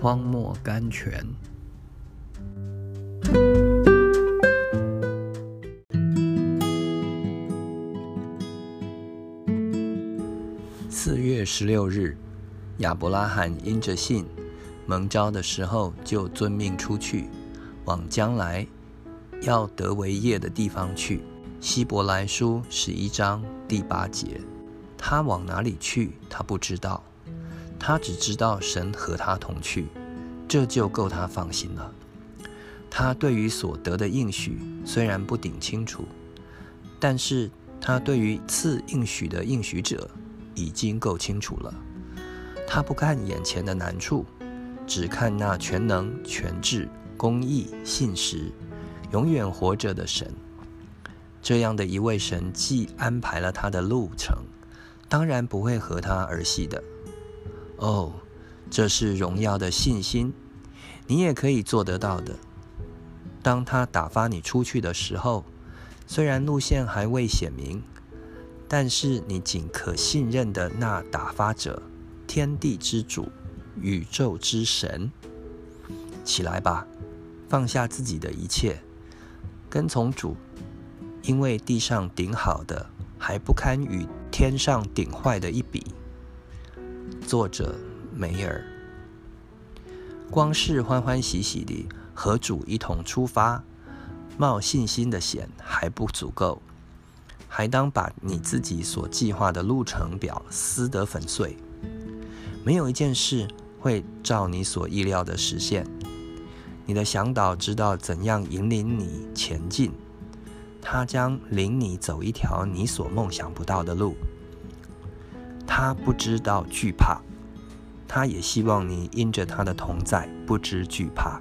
荒漠甘泉。四月十六日，亚伯拉罕因着信蒙召的时候，就遵命出去，往将来要得为业的地方去。希伯来书十一章第八节，他往哪里去，他不知道，他只知道神和他同去，这就够他放心了。他对于所得的应许虽然不顶清楚，但是他对于赐应许的应许者已经够清楚了。他不看眼前的难处，只看那全能、全智、公义、信实、永远活着的神。这样的一位神，既安排了他的路程，当然不会和他儿戏的。哦，这是荣耀的信心，你也可以做得到的。当他打发你出去的时候，虽然路线还未显明，但是你仅可信任的那打发者，天地之主，宇宙之神，起来吧，放下自己的一切，跟从主。因为地上顶好的，还不堪与天上顶坏的一比。作者梅尔。光是欢欢喜喜地和主一同出发，冒信心的险还不足够，还当把你自己所计划的路程表撕得粉碎。没有一件事会照你所意料的实现。你的向导知道怎样引领你前进。他将领你走一条你所梦想不到的路。他不知道惧怕，他也希望你因着他的同在不知惧怕。